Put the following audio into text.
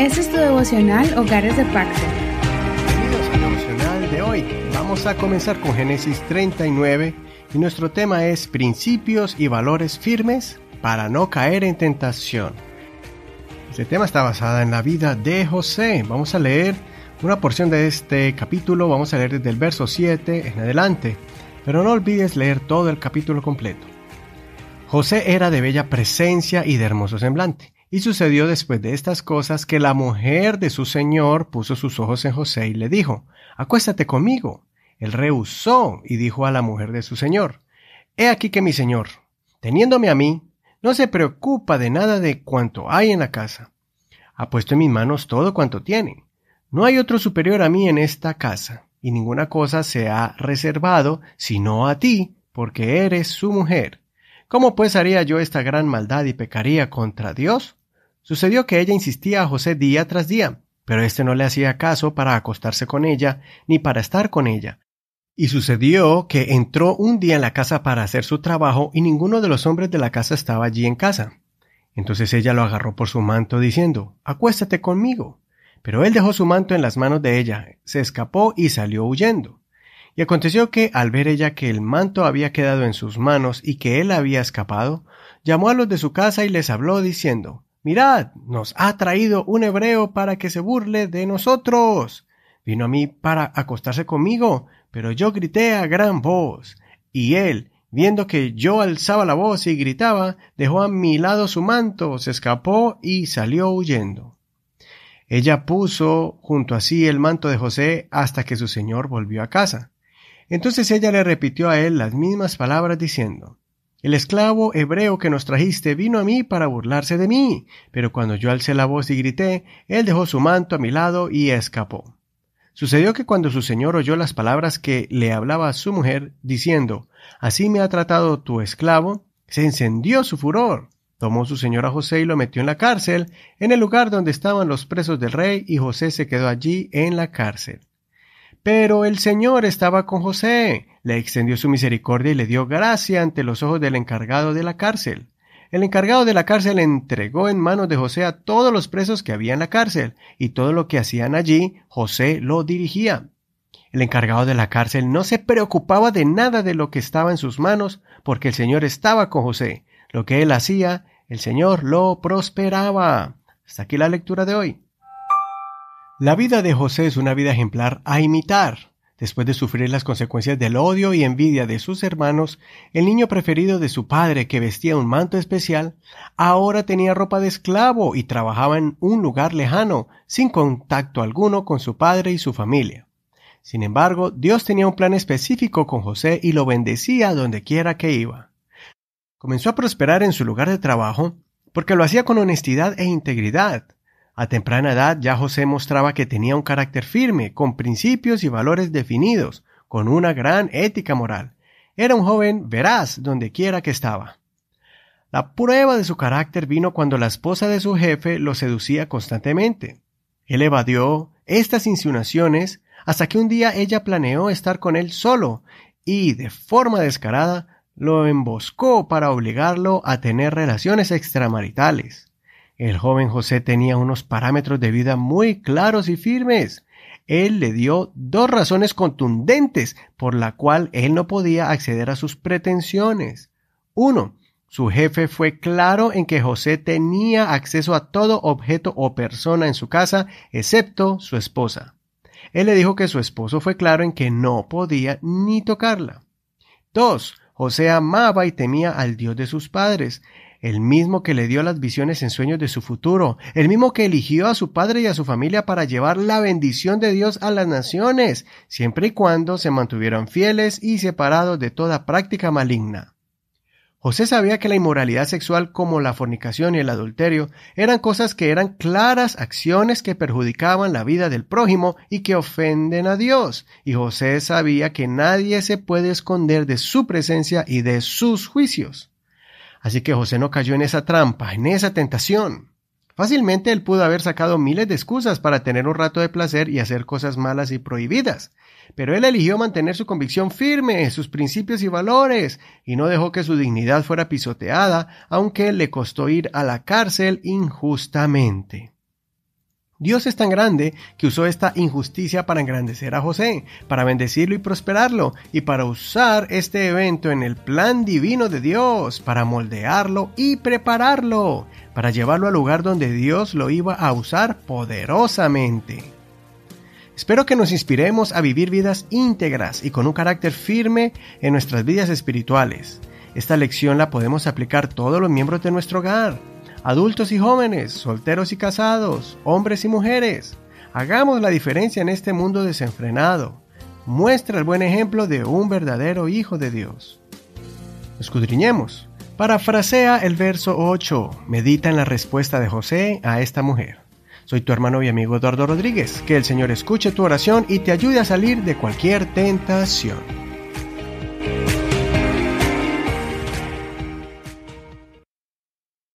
Este es tu devocional Hogares de Pacto. Bienvenidos al devocional de hoy. Vamos a comenzar con Génesis 39 y nuestro tema es principios y valores firmes para no caer en tentación. Este tema está basado en la vida de José. Vamos a leer una porción de este capítulo, vamos a leer desde el verso 7 en adelante, pero no olvides leer todo el capítulo completo. José era de bella presencia y de hermoso semblante y sucedió después de estas cosas que la mujer de su señor puso sus ojos en José y le dijo, Acuéstate conmigo. Él rehusó y dijo a la mujer de su señor, He aquí que mi señor, teniéndome a mí, no se preocupa de nada de cuanto hay en la casa. Ha puesto en mis manos todo cuanto tiene. No hay otro superior a mí en esta casa, y ninguna cosa se ha reservado sino a ti, porque eres su mujer. ¿Cómo pues haría yo esta gran maldad y pecaría contra Dios? Sucedió que ella insistía a José día tras día, pero éste no le hacía caso para acostarse con ella, ni para estar con ella. Y sucedió que entró un día en la casa para hacer su trabajo y ninguno de los hombres de la casa estaba allí en casa. Entonces ella lo agarró por su manto diciendo, Acuéstate conmigo. Pero él dejó su manto en las manos de ella, se escapó y salió huyendo. Y aconteció que, al ver ella que el manto había quedado en sus manos y que él había escapado, llamó a los de su casa y les habló diciendo, Mirad, nos ha traído un hebreo para que se burle de nosotros. Vino a mí para acostarse conmigo, pero yo grité a gran voz, y él, viendo que yo alzaba la voz y gritaba, dejó a mi lado su manto, se escapó y salió huyendo. Ella puso junto a sí el manto de José hasta que su señor volvió a casa. Entonces ella le repitió a él las mismas palabras diciendo, el esclavo hebreo que nos trajiste vino a mí para burlarse de mí, pero cuando yo alcé la voz y grité, él dejó su manto a mi lado y escapó. Sucedió que cuando su señor oyó las palabras que le hablaba a su mujer, diciendo, Así me ha tratado tu esclavo, se encendió su furor. Tomó su señor a José y lo metió en la cárcel, en el lugar donde estaban los presos del rey, y José se quedó allí en la cárcel. Pero el Señor estaba con José, le extendió su misericordia y le dio gracia ante los ojos del encargado de la cárcel. El encargado de la cárcel entregó en manos de José a todos los presos que había en la cárcel, y todo lo que hacían allí, José lo dirigía. El encargado de la cárcel no se preocupaba de nada de lo que estaba en sus manos, porque el Señor estaba con José. Lo que él hacía, el Señor lo prosperaba. Hasta aquí la lectura de hoy. La vida de José es una vida ejemplar a imitar. Después de sufrir las consecuencias del odio y envidia de sus hermanos, el niño preferido de su padre, que vestía un manto especial, ahora tenía ropa de esclavo y trabajaba en un lugar lejano, sin contacto alguno con su padre y su familia. Sin embargo, Dios tenía un plan específico con José y lo bendecía donde quiera que iba. Comenzó a prosperar en su lugar de trabajo porque lo hacía con honestidad e integridad. A temprana edad ya José mostraba que tenía un carácter firme, con principios y valores definidos, con una gran ética moral. Era un joven veraz donde quiera que estaba. La prueba de su carácter vino cuando la esposa de su jefe lo seducía constantemente. Él evadió estas insinuaciones hasta que un día ella planeó estar con él solo y, de forma descarada, lo emboscó para obligarlo a tener relaciones extramaritales. El joven José tenía unos parámetros de vida muy claros y firmes. Él le dio dos razones contundentes por la cual él no podía acceder a sus pretensiones. Uno, su jefe fue claro en que José tenía acceso a todo objeto o persona en su casa, excepto su esposa. Él le dijo que su esposo fue claro en que no podía ni tocarla. Dos, José amaba y temía al Dios de sus padres el mismo que le dio las visiones en sueños de su futuro, el mismo que eligió a su padre y a su familia para llevar la bendición de Dios a las naciones, siempre y cuando se mantuvieran fieles y separados de toda práctica maligna. José sabía que la inmoralidad sexual como la fornicación y el adulterio eran cosas que eran claras acciones que perjudicaban la vida del prójimo y que ofenden a Dios, y José sabía que nadie se puede esconder de su presencia y de sus juicios. Así que José no cayó en esa trampa, en esa tentación. Fácilmente él pudo haber sacado miles de excusas para tener un rato de placer y hacer cosas malas y prohibidas, pero él eligió mantener su convicción firme, sus principios y valores, y no dejó que su dignidad fuera pisoteada, aunque le costó ir a la cárcel injustamente. Dios es tan grande que usó esta injusticia para engrandecer a José, para bendecirlo y prosperarlo, y para usar este evento en el plan divino de Dios, para moldearlo y prepararlo, para llevarlo al lugar donde Dios lo iba a usar poderosamente. Espero que nos inspiremos a vivir vidas íntegras y con un carácter firme en nuestras vidas espirituales. Esta lección la podemos aplicar todos los miembros de nuestro hogar adultos y jóvenes, solteros y casados, hombres y mujeres. Hagamos la diferencia en este mundo desenfrenado. Muestra el buen ejemplo de un verdadero Hijo de Dios. Escudriñemos. Parafrasea el verso 8. Medita en la respuesta de José a esta mujer. Soy tu hermano y amigo Eduardo Rodríguez. Que el Señor escuche tu oración y te ayude a salir de cualquier tentación.